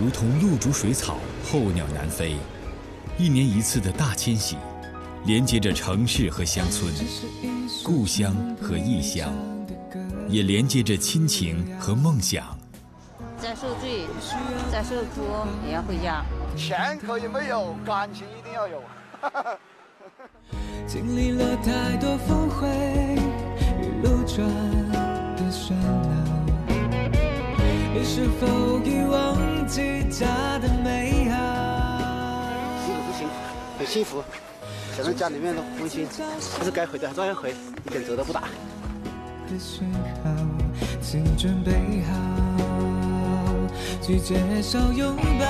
如同露珠水草，候鸟南飞。一年一次的大迁徙，连接着城市和乡村，故乡和异乡，也连接着亲情和梦想。再受罪，再受苦，也要回家。钱可以没有，感情一定要有。经历了太多峰回路转的喧闹，你是否已忘记家的美好？辛苦不辛苦，很幸福。想到家里面的温馨，还是该回的照样回，一点责都不大。的讯号，请准备好去接受拥抱。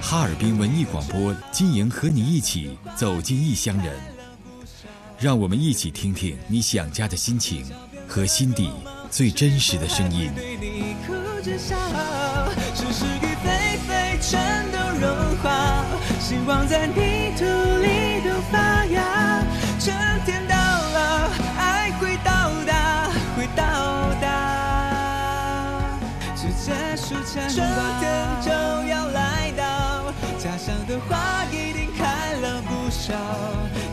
哈尔滨文艺广播今迎和你一起走进异乡人，让我们一起听听你想家的心情和心底最真实的声音。对你哭着笑，是是与非非全都融化，希望在泥土里都发芽。春天到了，爱会到达，会到达。是结束牵春天就要来到，家乡的花一定开了不少。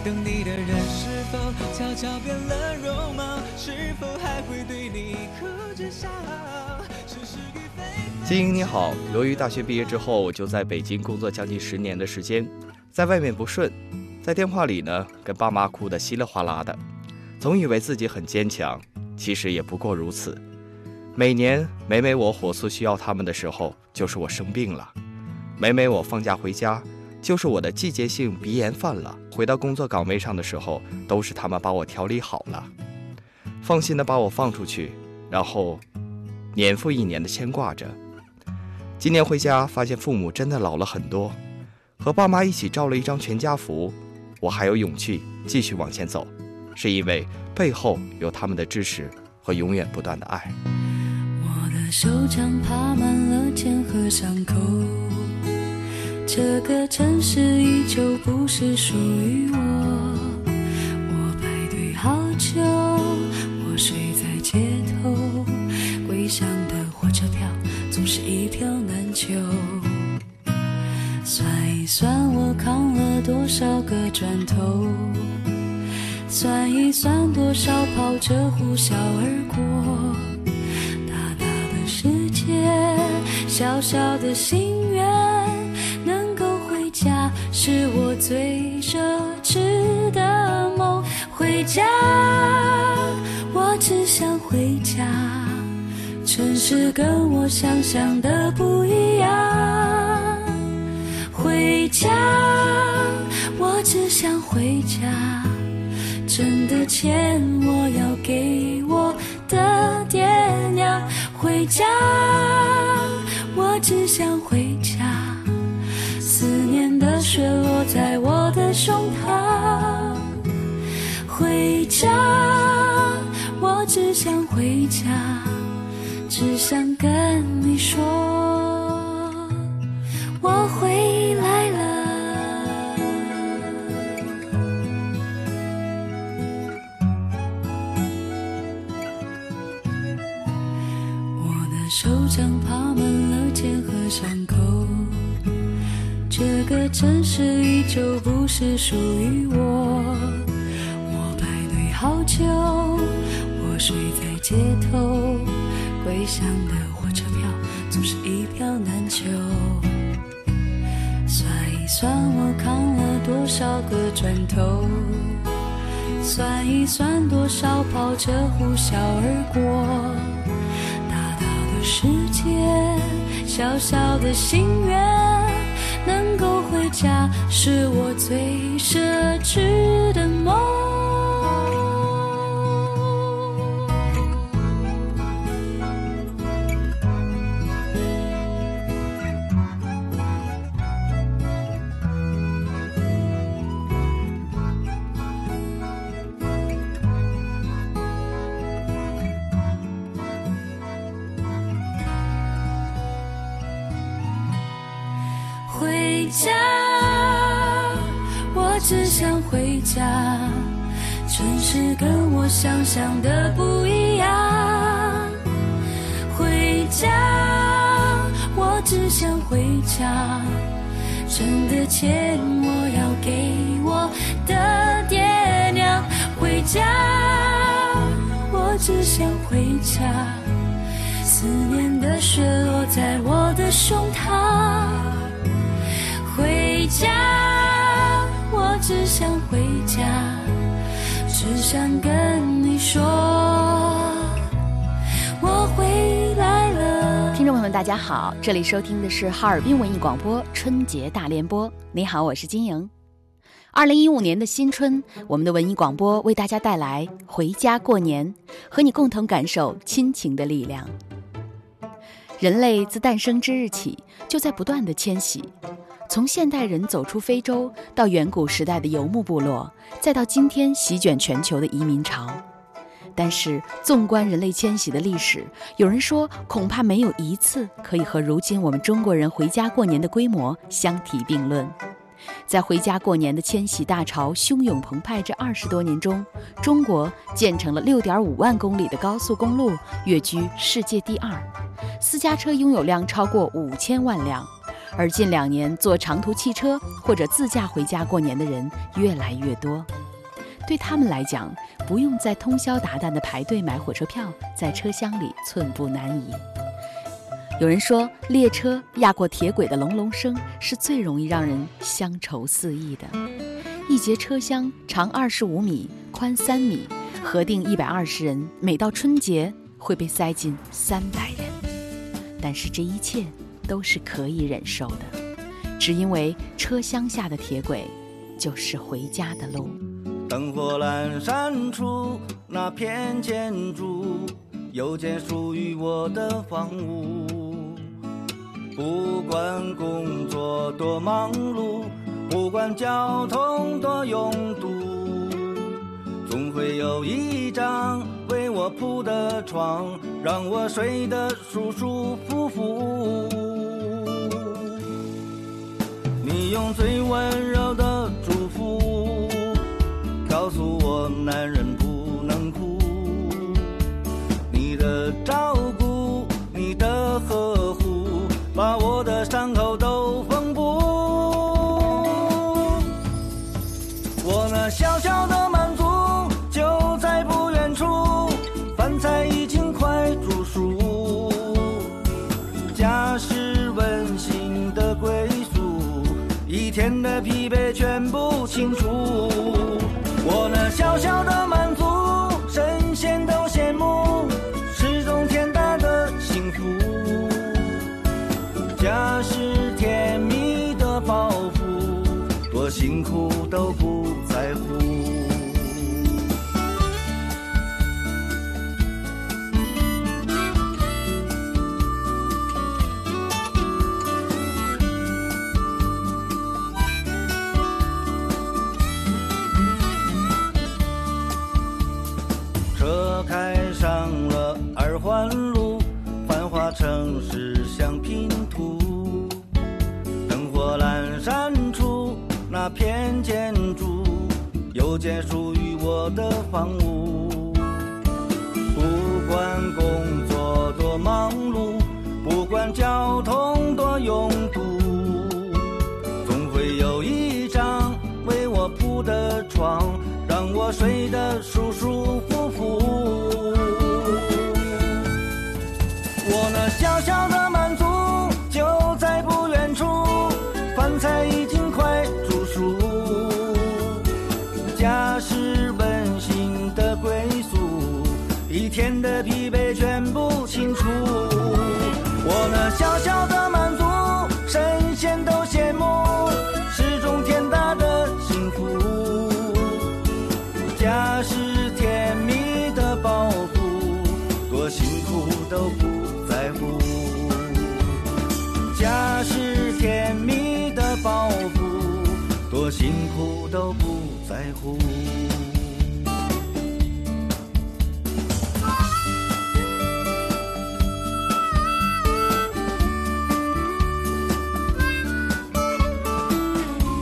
等你的人是否悄悄变了金英你好，由于大学毕业之后我就在北京工作将近十年的时间，在外面不顺，在电话里呢跟爸妈哭得稀里哗啦的，总以为自己很坚强，其实也不过如此。每年每每我火速需要他们的时候，就是我生病了；每每我放假回家，就是我的季节性鼻炎犯了。回到工作岗位上的时候，都是他们把我调理好了，放心的把我放出去，然后年复一年的牵挂着。今年回家发现父母真的老了很多，和爸妈一起照了一张全家福，我还有勇气继续往前走，是因为背后有他们的支持和永远不断的爱。我的手掌爬满了茧和伤口，这个城市依旧不是属于我。我排队好久，算我扛了多少个砖头，算一算多少跑车呼啸而过。大大的世界，小小的心愿，能够回家是我最奢侈的梦。回家，我只想回家。城市跟我想象的不一样。家，我只想回家。挣的钱我要给我的爹娘。回家，我只想回家。思念的雪落在我的胸膛。回家，我只想回家，只想跟你说，是属于我。我排队好久，我睡在街头，归乡的火车票总是一票难求。算一算我扛了多少个砖头，算一算多少跑车呼啸而过。大大的世界，小小的心愿，能够回家是我最奢侈的梦。城市跟我想象的不一样。回家，我只想回家。挣的钱我要给我的爹娘。回家，我只想回家。思念的雪落在我的胸膛。回家，我只想回家。只想跟你说，我回来了。听众朋友们，大家好，这里收听的是哈尔滨文艺广播春节大联播。你好，我是金莹。二零一五年的新春，我们的文艺广播为大家带来《回家过年》，和你共同感受亲情的力量。人类自诞生之日起，就在不断的迁徙，从现代人走出非洲，到远古时代的游牧部落，再到今天席卷全球的移民潮。但是，纵观人类迁徙的历史，有人说，恐怕没有一次可以和如今我们中国人回家过年的规模相提并论。在回家过年的迁徙大潮汹涌澎湃这二十多年中，中国建成了六点五万公里的高速公路，跃居世界第二；私家车拥有量超过五千万辆，而近两年坐长途汽车或者自驾回家过年的人越来越多。对他们来讲，不用再通宵达旦的排队买火车票，在车厢里寸步难移。有人说，列车压过铁轨的隆隆声是最容易让人乡愁四溢的。一节车厢长二十五米，宽三米，核定一百二十人，每到春节会被塞进三百人。但是这一切都是可以忍受的，只因为车厢下的铁轨就是回家的路。灯火阑珊处，那片建筑，有间属于我的房屋。不管工作多忙碌，不管交通多拥堵，总会有一张为我铺的床，让我睡得舒舒服服。用最温柔的祝福，告诉我男人苦我的房屋。不管工作多忙碌，不管交通多拥堵，总会有一张为我铺的床，让我睡得舒舒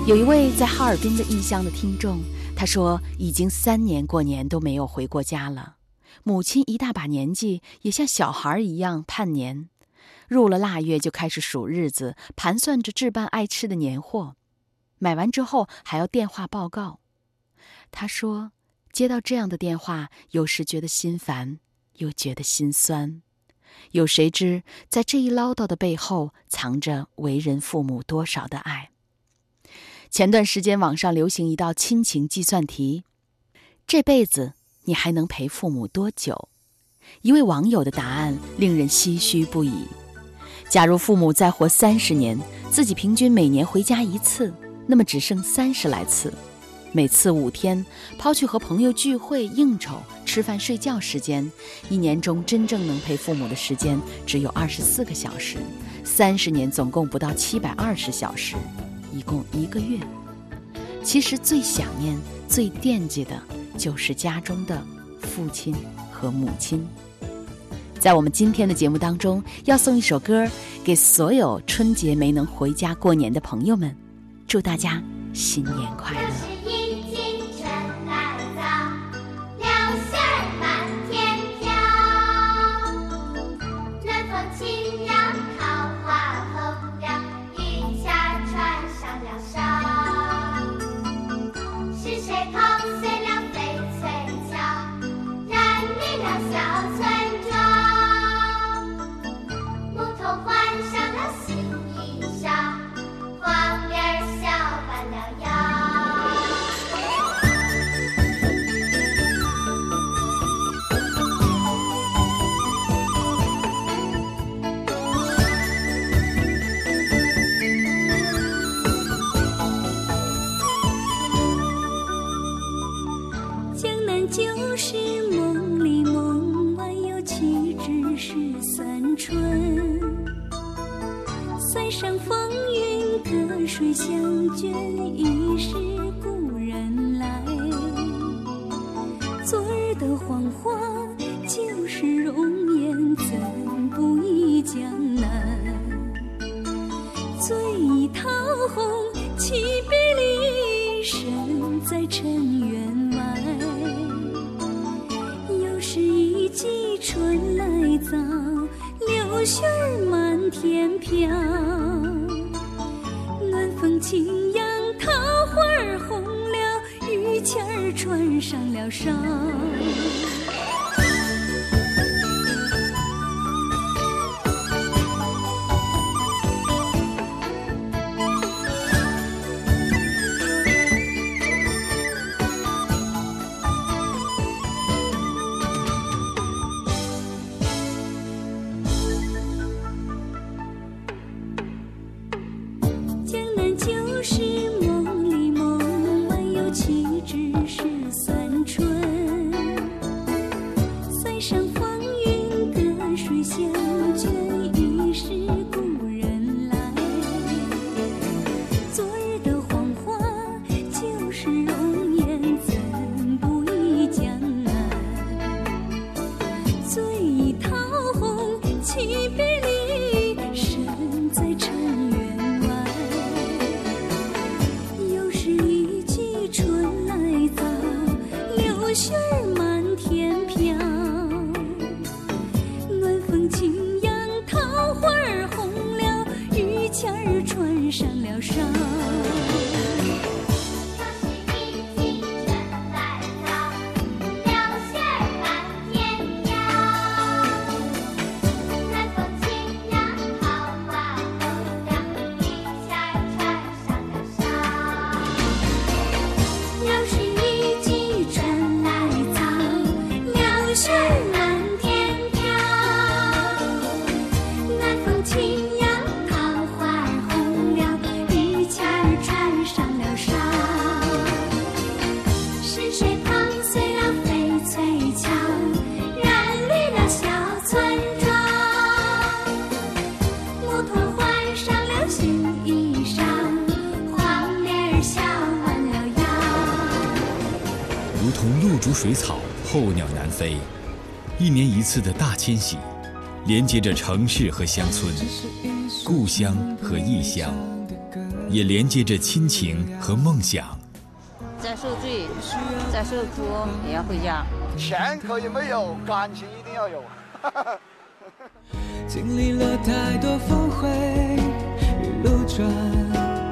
有一位在哈尔滨的异乡的听众，他说已经三年过年都没有回过家了。母亲一大把年纪，也像小孩一样盼年。入了腊月就开始数日子，盘算着置办爱吃的年货。买完之后还要电话报告。他说，接到这样的电话，有时觉得心烦，又觉得心酸。有谁知，在这一唠叨的背后，藏着为人父母多少的爱？前段时间网上流行一道亲情计算题：这辈子你还能陪父母多久？一位网友的答案令人唏嘘不已。假如父母再活三十年，自己平均每年回家一次，那么只剩三十来次。每次五天，抛去和朋友聚会、应酬、吃饭、睡觉时间，一年中真正能陪父母的时间只有二十四个小时。三十年总共不到七百二十小时，一共一个月。其实最想念、最惦记的，就是家中的父亲和母亲。在我们今天的节目当中，要送一首歌给所有春节没能回家过年的朋友们，祝大家新年快乐。雪满天飘，暖风轻扬，桃花红了，榆钱儿穿上了裳。候鸟南飞，一年一次的大迁徙，连接着城市和乡村，故乡和异乡，也连接着亲情和梦想。再受罪，再受苦，也要回家。钱可以没有，感情一定要有。经历了太多峰回与路转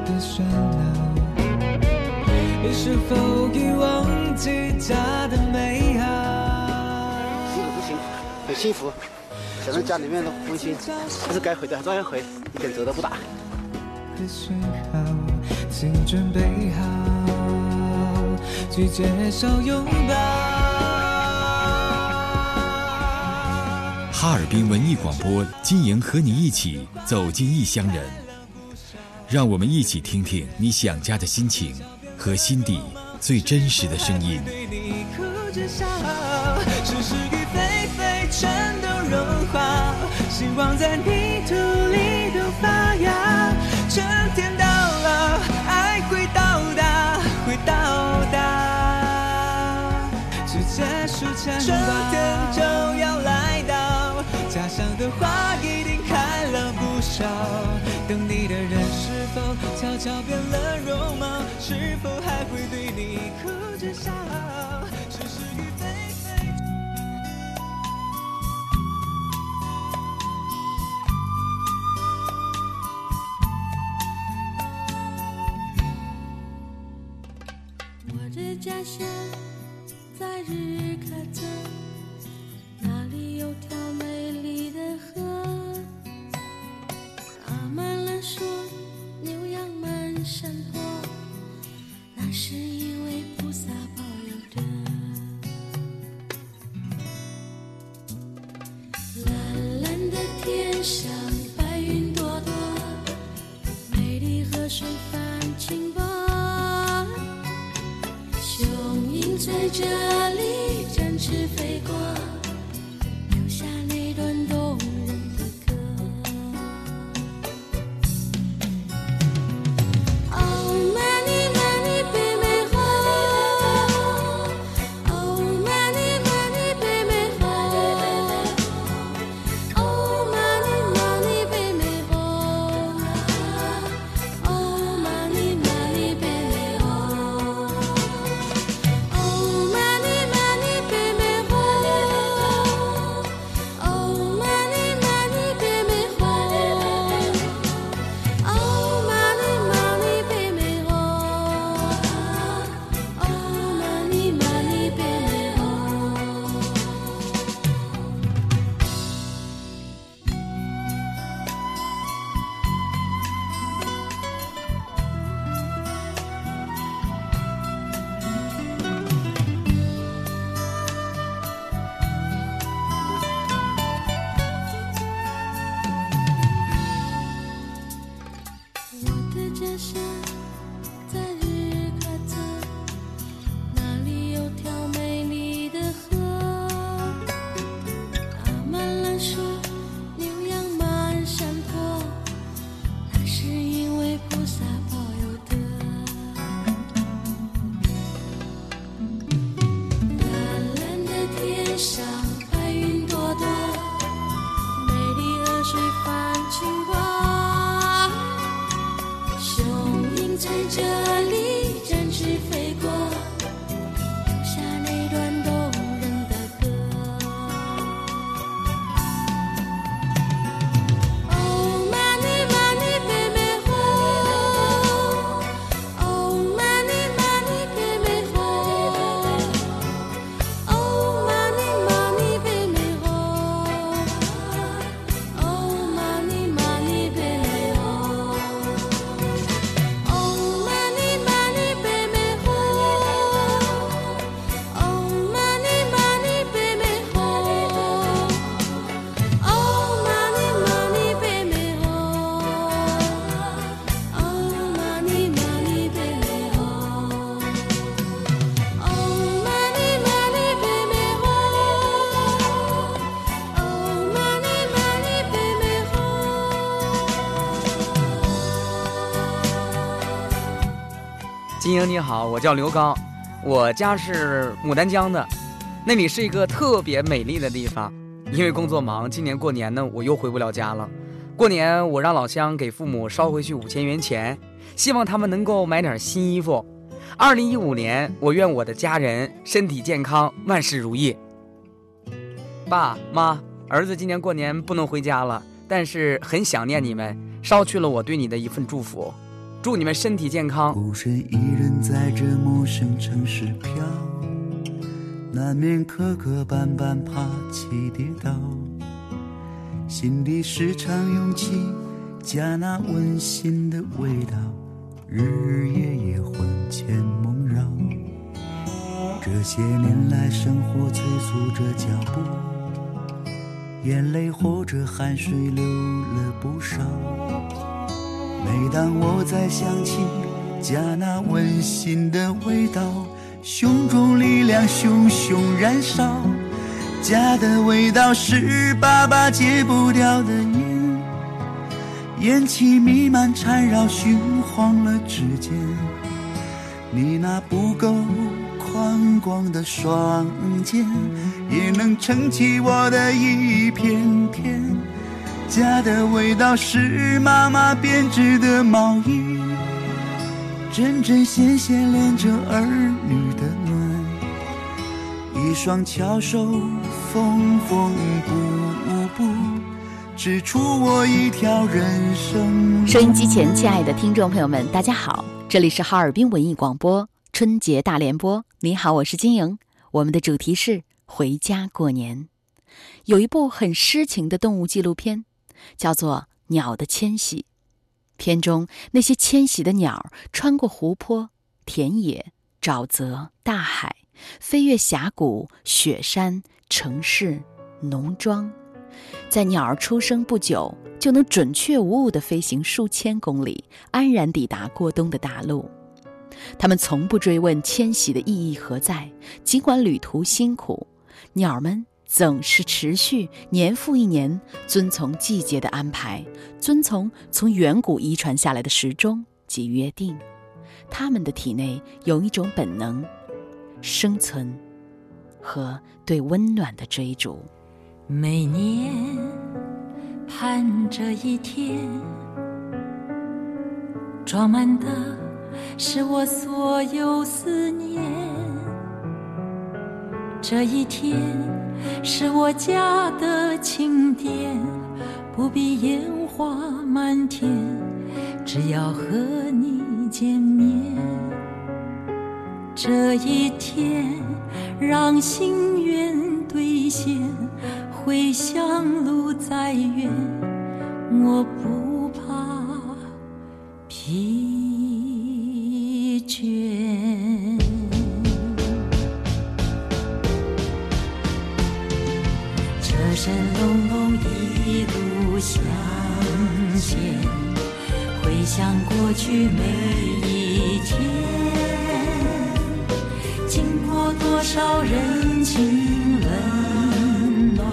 的喧闹，你是否已忘记家的美？很幸福。想在家里面的温馨，但是该回的照样回，一点折都不打。的讯号，请准备好去接受拥抱。哈尔滨文艺广播，金莹和你一起走进异乡人，让我们一起听听你想家的心情和心底最真实的声音。希望在泥土里都发芽。春天到了，爱会到达，会到达。去结束牵挂，春天就要来到，家乡的花一定开了不少。等你的人是否悄悄变了容貌？是否还会对你哭着笑？哪里展翅飞过，金英你好，我叫刘刚，我家是牡丹江的，那里是一个特别美丽的地方。因为工作忙，今年过年呢我又回不了家了。过年我让老乡给父母捎回去五千元钱，希望他们能够买点新衣服。二零一五年，我愿我的家人身体健康，万事如意。爸妈，儿子今年过年不能回家了，但是很想念你们，捎去了我对你的一份祝福，祝你们身体健康。孤身一人在这陌生城市飘，难免磕磕绊绊，爬起跌倒，心里时常涌起家那温馨的味道，日日夜夜魂牵梦绕。这些年来，生活催促着脚步。眼泪或者汗水流了不少。每当我再想起家那温馨的味道，胸中力量熊熊燃烧。家的味道是爸爸戒不掉的烟，烟气弥漫缠绕，熏黄了指尖。你那不够。宽广的双肩，也能撑起我的一片天。家的味道是妈妈编织的毛衣，针针线线连着儿女的暖。一双巧手缝缝补补，织出我一条人生。收音机前，亲爱的听众朋友们，大家好，这里是哈尔滨文艺广播。春节大联播，你好，我是金莹。我们的主题是回家过年。有一部很诗情的动物纪录片，叫做《鸟的迁徙》。片中那些迁徙的鸟，穿过湖泊、田野、沼泽、大海，飞越峡谷、雪山、城市、农庄，在鸟儿出生不久，就能准确无误地飞行数千公里，安然抵达过冬的大陆。他们从不追问迁徙的意义何在，尽管旅途辛苦，鸟儿们总是持续年复一年遵从季节的安排，遵从从远古遗传下来的时钟及约定。他们的体内有一种本能，生存和对温暖的追逐。每年盼着一天，装满的。是我所有思念。这一天是我家的庆典，不必烟花满天，只要和你见面。这一天让心愿兑现，回乡路再远，我不人情冷暖，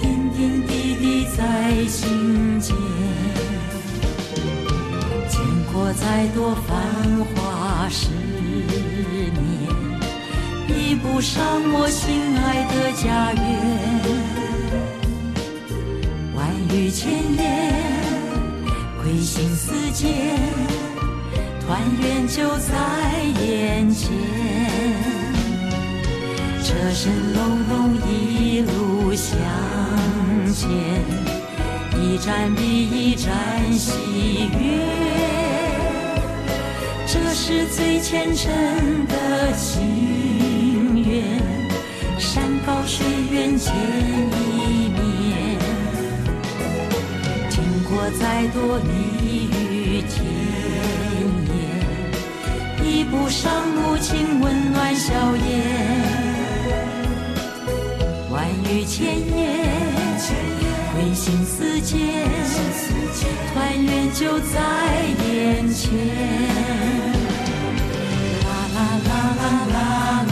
点点滴滴在心间。见过再多繁华十年，比不上我心爱的家园。万语千言，归心似箭，团圆就在眼前。车声隆隆，一路向前，一站比一站喜悦。这是最虔诚的心愿，山高水远见一面。经过再多蜜语甜言，比不上母亲温暖笑颜。千言，回心似箭，团圆就在眼前。啦啦啦啦啦。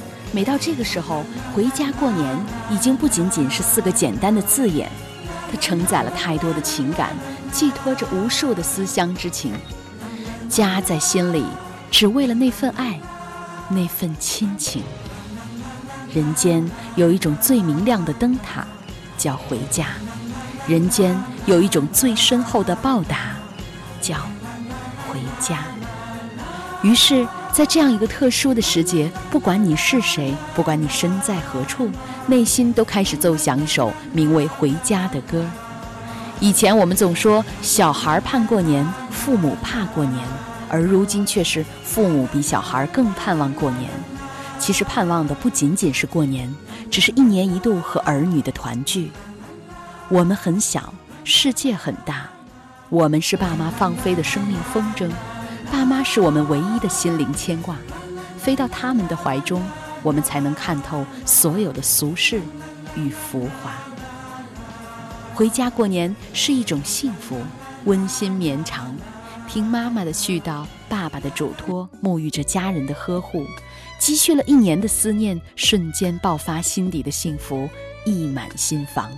每到这个时候，回家过年已经不仅仅是四个简单的字眼，它承载了太多的情感，寄托着无数的思乡之情。家在心里，只为了那份爱，那份亲情。人间有一种最明亮的灯塔，叫回家；人间有一种最深厚的报答，叫回家。于是，在这样一个特殊的时节，不管你是谁，不管你身在何处，内心都开始奏响一首名为《回家》的歌。以前我们总说小孩盼过年，父母怕过年，而如今却是父母比小孩更盼望过年。其实盼望的不仅仅是过年，只是一年一度和儿女的团聚。我们很小，世界很大，我们是爸妈放飞的生命风筝。爸妈是我们唯一的心灵牵挂，飞到他们的怀中，我们才能看透所有的俗世与浮华。回家过年是一种幸福，温馨绵长。听妈妈的絮叨，爸爸的嘱托，沐浴着家人的呵护，积蓄了一年的思念，瞬间爆发心底的幸福，溢满心房。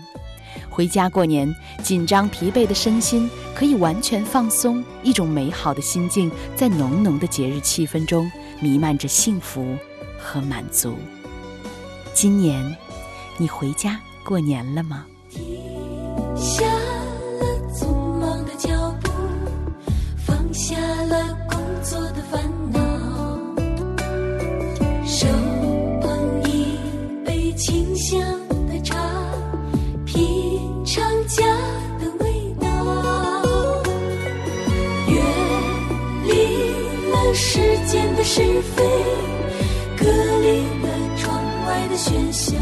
回家过年，紧张疲惫的身心可以完全放松，一种美好的心境在浓浓的节日气氛中弥漫着幸福和满足。今年，你回家过年了吗？是非，隔离了窗外的喧嚣。